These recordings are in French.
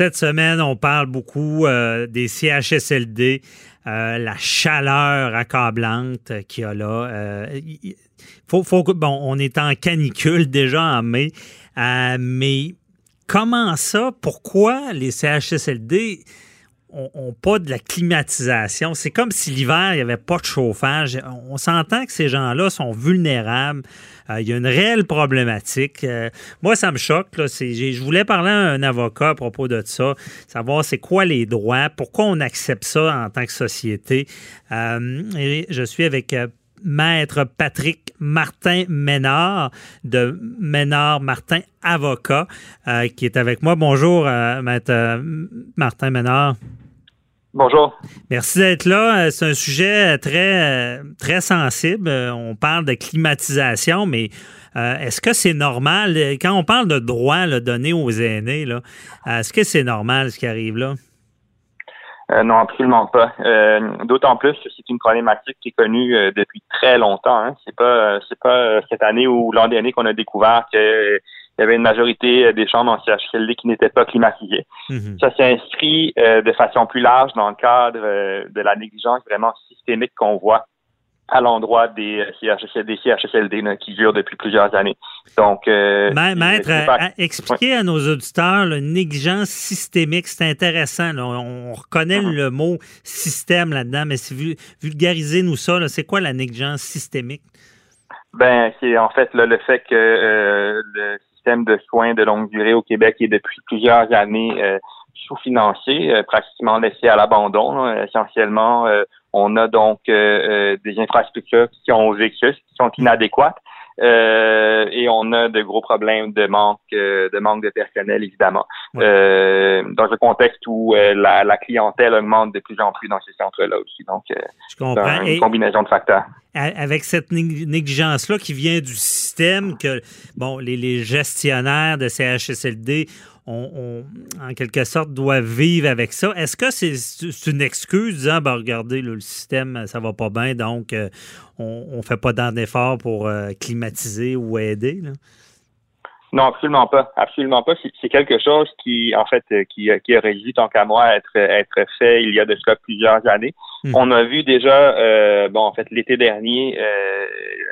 Cette semaine, on parle beaucoup euh, des CHSLD, euh, la chaleur accablante qu'il y a là. Euh, faut, bon, on est en canicule déjà en mai, mais comment ça? Pourquoi les CHSLD ont, ont pas de la climatisation? C'est comme si l'hiver, il n'y avait pas de chauffage. On s'entend que ces gens-là sont vulnérables. Euh, il y a une réelle problématique. Euh, moi, ça me choque. Je voulais parler à un avocat à propos de ça, savoir c'est quoi les droits, pourquoi on accepte ça en tant que société. Euh, je suis avec Maître Patrick Martin Ménard de Ménard Martin Avocat qui est avec moi. Bonjour, Maître Martin Ménard. Bonjour. Merci d'être là. Euh, C'est un sujet très, euh, très sensible. Euh, On parle de climatisation, mais euh, est-ce que c'est normal? Euh, Quand on parle de droits là, donnés aux aînés, là, euh, est-ce que c'est normal ce qui arrive là? Euh, non, absolument pas. Euh, D'autant plus que c'est une problématique qui est connue euh, depuis très longtemps. Hein. C'est pas euh, c'est pas euh, cette année ou l'an dernier qu'on a découvert qu'il y avait une majorité euh, des chambres en CHSLD qui n'étaient pas climatisées. Mhm. Ça s'est inscrit euh, de façon plus large dans le cadre euh, de la négligence vraiment systémique qu'on voit à l'endroit des euh, CHSLD, CHSLD là, qui durent depuis plusieurs années. Donc, euh, Ma- Maître, pas- à- à- expliquez à nos auditeurs la négligence systémique. C'est intéressant. là. On, on reconnaît Mhm. le mot système là-dedans, mais vul- vulgarisez-nous ça. C'est quoi la négligence systémique? Ben, c'est en fait là, le fait que euh, le système de soins de longue durée au Québec est depuis plusieurs années euh, sous-financé, euh, pratiquement laissé à l'abandon. là. Essentiellement, euh, on a donc des infrastructures qui ont vécu, qui sont inadéquates. euh, et on a de gros problèmes de manque euh, de manque de personnel évidemment Ouais. Euh, dans un contexte où la, la clientèle augmente de plus en plus dans ces centres-là aussi donc Je comprends. Et- une combinaison de facteurs avec cette nég- négligence-là qui vient du système que bon, les, gestionnaires de CHSLD ont, ont, en quelque sorte doivent vivre avec ça. Est-ce que c'est une excuse disant ben, regardez, le système, ça va pas bien, donc euh, on ne fait pas d'efforts pour euh, climatiser ou aider? là? Non, absolument pas. Absolument pas. C'est- quelque chose qui, en fait, euh, qui, euh, qui aurait dû, tant qu'à moi, être, être fait il y a de cela plusieurs années. Mhm. On a vu déjà, euh, bon, en fait, l'été dernier, euh,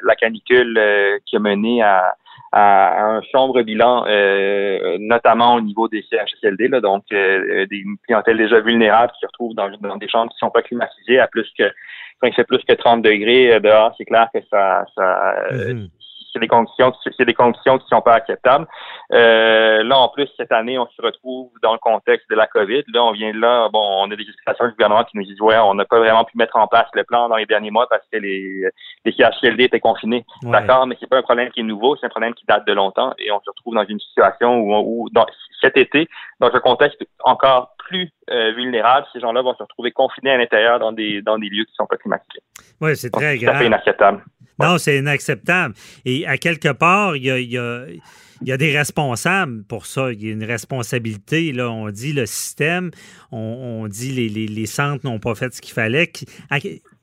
la canicule euh, qui a mené à, à un sombre bilan, euh, notamment au niveau des CHSLD, là, donc euh, des clientèles déjà vulnérables qui se retrouvent dans, dans des chambres qui sont pas climatisées à plus que quand il fait plus que 30 degrés dehors, c'est clair que ça, ça Mhm. C'est des conditions c'est des conditions qui sont pas acceptables. Euh, là en plus cette année on se retrouve dans le contexte de la Covid. Là on vient de là bon on a des explications du gouvernement qui nous disent ouais on n'a pas vraiment pu mettre en place le plan dans les derniers mois parce que les les CHSLD étaient confinés. Ouais. D'accord, mais c'est pas un problème qui est nouveau, c'est un problème qui date de longtemps et on se retrouve dans une situation où, où dans, cet été dans un contexte encore plus euh, vulnérable, ces gens-là vont se retrouver confinés à l'intérieur dans des dans des lieux qui sont pas climatisés. Oui, c'est très c'est grave. inacceptable. Non, c'est inacceptable. Et à quelque part, il y a, y a- y a des responsables pour ça. Il y a une responsabilité. Là, on dit le système, on, on dit les, les- centres n'ont pas fait ce qu'il fallait.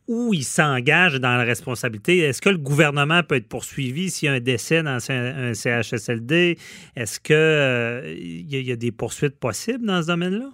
Où ils s'engagent dans la responsabilité? Est-ce que le gouvernement peut être poursuivi s'il y a un décès dans un, CHSLD? Est-ce que euh, y a des poursuites possibles dans ce domaine-là?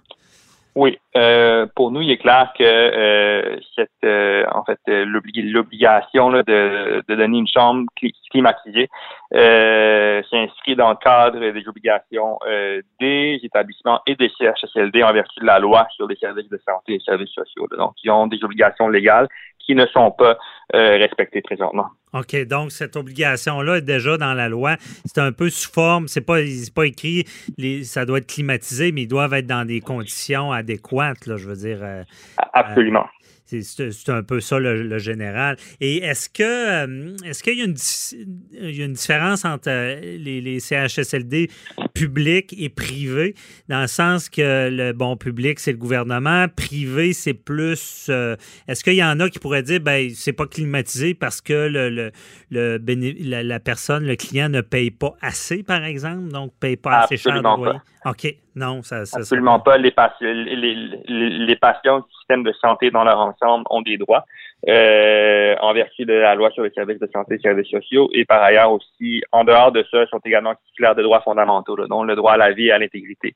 Oui, euh, pour nous, il est clair que euh, cette, euh, en fait, euh, l'obli- l'obligation de, de donner une chambre cli- climatisée euh, s'inscrit dans le cadre des obligations euh, des établissements et des CHSLD en vertu de la loi sur les services de santé et les services sociaux. Donc, ils ont des obligations légales qui ne sont pas euh, respectées présentement. OK, donc cette obligation-là est déjà dans la loi. C'est un peu sous forme, c'est pas, pas écrit, les, ça doit être climatisé, mais ils doivent être dans des conditions adéquates, là, je veux dire. euh, Absolument. C'est un peu ça le, général. Et est-ce que euh, est-ce qu'il y a une, différence entre euh, les, les, CHSLD publics et privés, dans le sens que le bon public, c'est le gouvernement, privé, c'est plus. Euh, est-ce qu'il y en a qui pourraient dire ben c'est pas climatisé parce que le, le, le la, personne, le client ne paye pas assez, par exemple, donc paye pas assez cher de loyer? OK. Non, ça, ça Absolument pas. Les, les, les, patients du système de santé dans leur ensemble ont des droits euh, en vertu de la loi sur les services de santé et services sociaux. Et par ailleurs aussi, en dehors de ça, sont également titulaires de droits fondamentaux, dont le droit à la vie et à l'intégrité,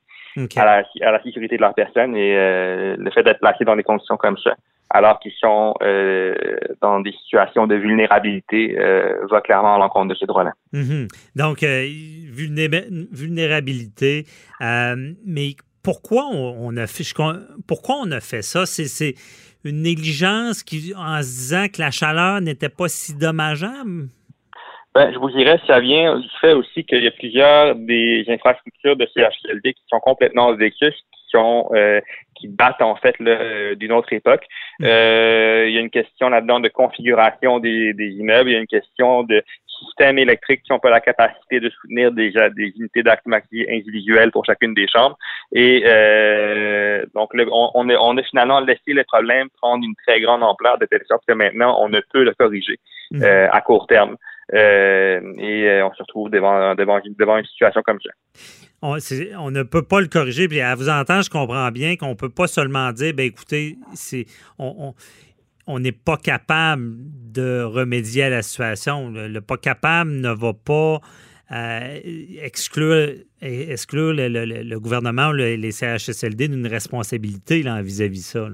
à, la, à la sécurité de leur personne et euh, le fait d'être placé dans des conditions comme ça alors qu'ils sont euh, dans des situations de vulnérabilité, euh, va clairement à l'encontre de ces droits-là. Mhm. Donc, vulnérabilité, mais pourquoi on, a fait, pourquoi on a fait ça? C'est une négligence qui, en se disant que la chaleur n'était pas si dommageable? Ben, je vous dirais, ça vient du fait aussi qu'il y a plusieurs des infrastructures de CHLD qui sont complètement vécus, qui sont qui datent en fait d'une autre époque. Mm. Euh, il y a une question là-dedans de configuration des, immeubles, il y a une question de systèmes électriques qui n'ont pas la capacité de soutenir déjà des unités d'activité individuelles pour chacune des chambres. Et euh, donc, on, on, a, finalement laissé le problème prendre une très grande ampleur de telle sorte que maintenant, on ne peut le corriger mm. euh, à court terme. Et on se retrouve devant, devant, devant une situation comme ça on, ne peut pas le corriger. Puis à vous entendre, je comprends bien qu'on ne peut pas seulement dire, ben écoutez, c'est on n'est pas capable de remédier à la situation. Le, pas capable ne va pas euh, exclure, exclure le, gouvernement ou les CHSLD d'une responsabilité vis-à-vis de ça.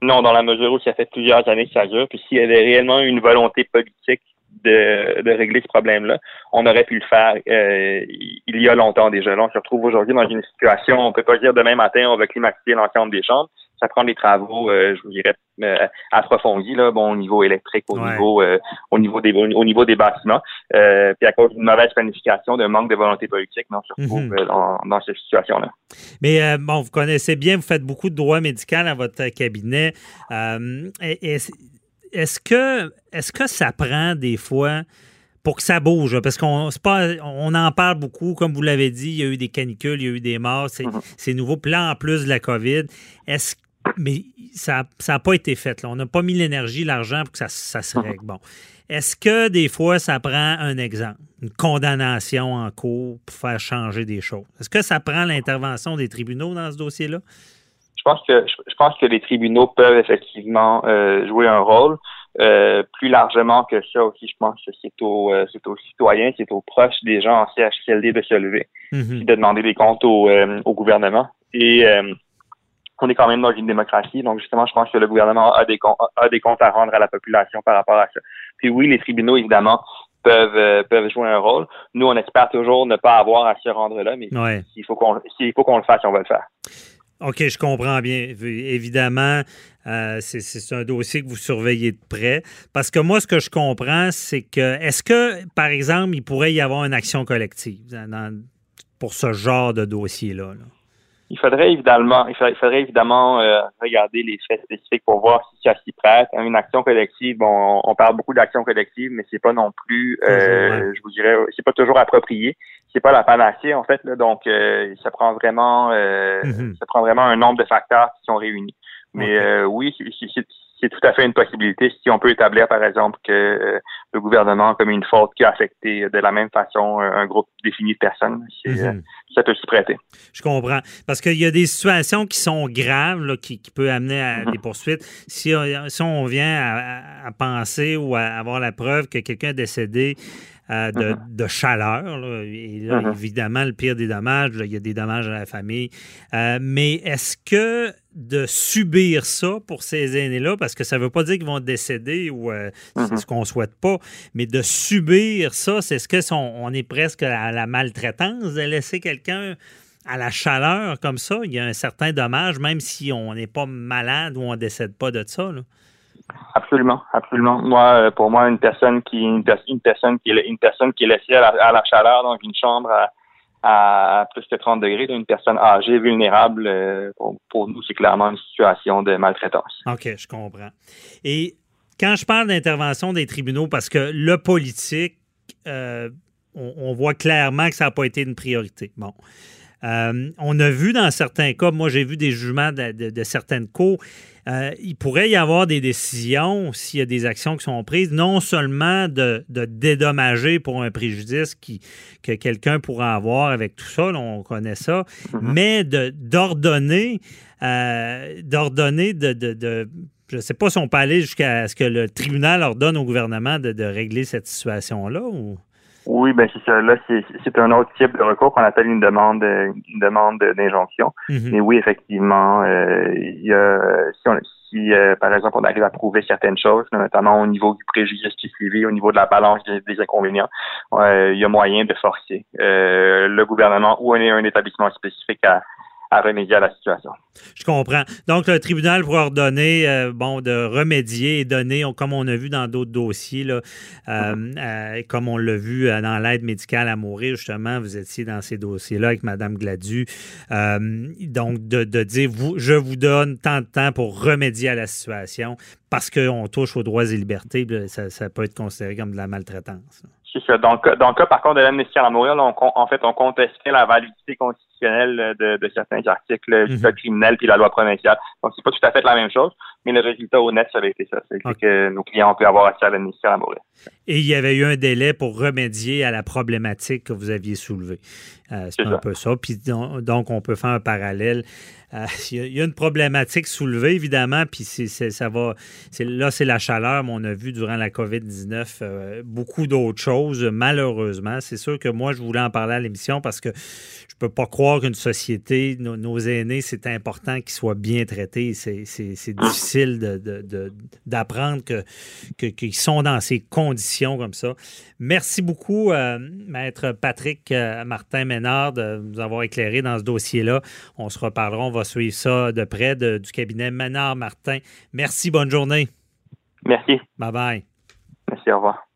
Non, dans la mesure où ça fait plusieurs années que ça dure. Puis s'il y avait réellement une volonté politique de, de régler ce problème-là. On aurait pu le faire euh, il y a longtemps déjà. Là, on se retrouve aujourd'hui dans une situation, on peut pas dire demain matin, on va climatiser l'ensemble des chambres. Ça prend des travaux, euh, je vous dirais, euh, approfondis, là, bon, au niveau électrique, au niveau au niveau des au niveau des bâtiments. puis à cause d'une mauvaise planification, d'un manque de volonté politique, on se retrouve mhm. dans, dans, cette situation-là. Mais bon, vous connaissez bien, vous faites beaucoup de droit médical à votre cabinet. et est-ce que, est que ça prend des fois pour que ça bouge? Parce qu'on pas, on en parle beaucoup, comme vous l'avez dit, il y a eu des canicules, il y a eu des morts, c'est mm-hmm. nouveau. Puis là, en plus de la COVID, est-ce mais ça n'a pas été fait. Là. On n'a pas mis l'énergie, l'argent pour que ça, ça se mm-hmm. règle. Bon. Est-ce que des fois, ça prend un exemple, une condamnation en cours pour faire changer des choses? Est-ce que ça prend l'intervention des tribunaux dans ce dossier-là? Je pense que je pense que les tribunaux peuvent effectivement euh, jouer un rôle. Euh, plus largement que ça aussi, je pense que c'est aux, euh, c'est aux citoyens, c'est aux proches des gens en CHCLD de se lever mm-hmm. de demander des comptes au, au gouvernement. Et on est quand même dans une démocratie, donc justement, je pense que le gouvernement a des, a des comptes à rendre à la population par rapport à ça. Puis oui, les tribunaux, évidemment, peuvent peuvent jouer un rôle. Nous, on espère toujours ne pas avoir à se rendre là, mais s'il faut qu'on s'il faut qu'on le fasse, on va le faire. OK, je comprends bien. Évidemment, euh, c'est un dossier que vous surveillez de près. Parce que moi, ce que je comprends, c'est que, est-ce que, par exemple, il pourrait y avoir une action collective pour ce genre de dossier-là? Il faudrait évidemment, il faudrait, évidemment euh, regarder les faits spécifiques pour voir si ça s'y prête. Une action collective, bon, on parle beaucoup d'action collective, mais c'est pas non plus, euh, je vous dirais, c'est pas toujours approprié c'est pas la panacée en fait là, donc euh, ça prend vraiment euh, mhm. ça prend vraiment un nombre de facteurs qui sont réunis. Mais euh, oui, c'est tout à fait une possibilité si on peut établir par exemple que le gouvernement a commis une faute qui a affecté de la même façon un groupe défini de personnes, ça peut s'y prêter. Je comprends parce qu'il y a des situations qui sont graves là, qui, qui peuvent amener à mhm. des poursuites. Si, si on vient à, à, penser ou à avoir la preuve que quelqu'un est décédé euh, uh-huh. de, chaleur. Et là, uh-huh. évidemment, le pire des dommages, il y a des dommages à la famille. Euh, mais est-ce que de subir ça pour ces aînés-là, parce que ça ne veut pas dire qu'ils vont décéder ou euh, c'est ce qu'on ne souhaite pas, mais de subir ça, c'est ce que on est presque à la maltraitance de laisser quelqu'un à la chaleur comme ça, il y a un certain dommage, même si on n'est pas malade ou on ne décède pas de ça. Absolument, absolument. Moi, euh, pour moi, une personne qui une, personne qui est laissée à la, chaleur dans une chambre à, plus de 30 degrés d'une personne âgée, vulnérable, euh, pour, nous, c'est clairement une situation de maltraitance. OK, je comprends. Et quand je parle d'intervention des tribunaux, parce que le politique, euh, on, voit clairement que ça n'a pas été une priorité. Bon. Euh, on a vu dans certains cas, moi j'ai vu des jugements de, certaines cours, euh, il pourrait y avoir des décisions, s'il y a des actions qui sont prises, non seulement de, dédommager pour un préjudice qui, que quelqu'un pourrait avoir avec tout ça, on connaît ça, mm-hmm. mais d'ordonner, euh, d'ordonner de, je ne sais pas si on peut aller jusqu'à ce que le tribunal ordonne au gouvernement de, régler cette situation-là. Ou... Oui, ben c'est ça. Là, c'est un autre type de recours qu'on appelle une demande une demande d'injonction. Mhm. Mais oui, effectivement, euh, y a, si, on, si euh, par exemple on arrive à prouver certaines choses, notamment au niveau du préjudice qui suivi, au niveau de la balance des, inconvénients, euh, il y a moyen de forcer le gouvernement ou un établissement spécifique à, à remédier à la situation. Je comprends. Donc, le tribunal pourra ordonner euh, bon, de remédier et donner, comme on a vu dans d'autres dossiers, là, euh, euh, comme on l'a vu dans l'aide médicale à mourir, justement, vous étiez dans ces dossiers-là avec Mme Gladu. donc, de, dire, vous, je vous donne tant de temps pour remédier à la situation parce qu'on touche aux droits et libertés, ça peut être considéré comme de la maltraitance. C'est ça. Dans le cas, par contre, de l'amnistie à mourir, en fait, on contestait la validité constitutionnelle de, certains articles du mhm. code criminel puis la loi provinciale. Donc, c'est pas tout à fait la même chose, mais le résultat honnête, ça avait été ça. C'est que nos clients ont pu avoir accès à l'amnistie à mourir. Et il y avait eu un délai pour remédier à la problématique que vous aviez soulevée. Euh, c'est un peu ça. Puis donc, on peut faire un parallèle. Euh, il y a une problématique soulevée, évidemment, puis ça va. là, c'est la chaleur, mais on a vu durant la COVID-19 euh, beaucoup d'autres choses, malheureusement. C'est sûr que moi, je voulais en parler à l'émission parce que je peux pas croire qu'une société, nos, aînés, c'est important qu'ils soient bien traités. C'est, difficile d'apprendre que, qu'ils sont dans ces conditions comme ça. Merci beaucoup, Maître Patrick Martin de nous avoir éclairé dans ce dossier-là. On se reparlera, on va suivre ça de près du cabinet Ménard Martin. Merci, bonne journée. Merci. Bye bye. Merci, au revoir.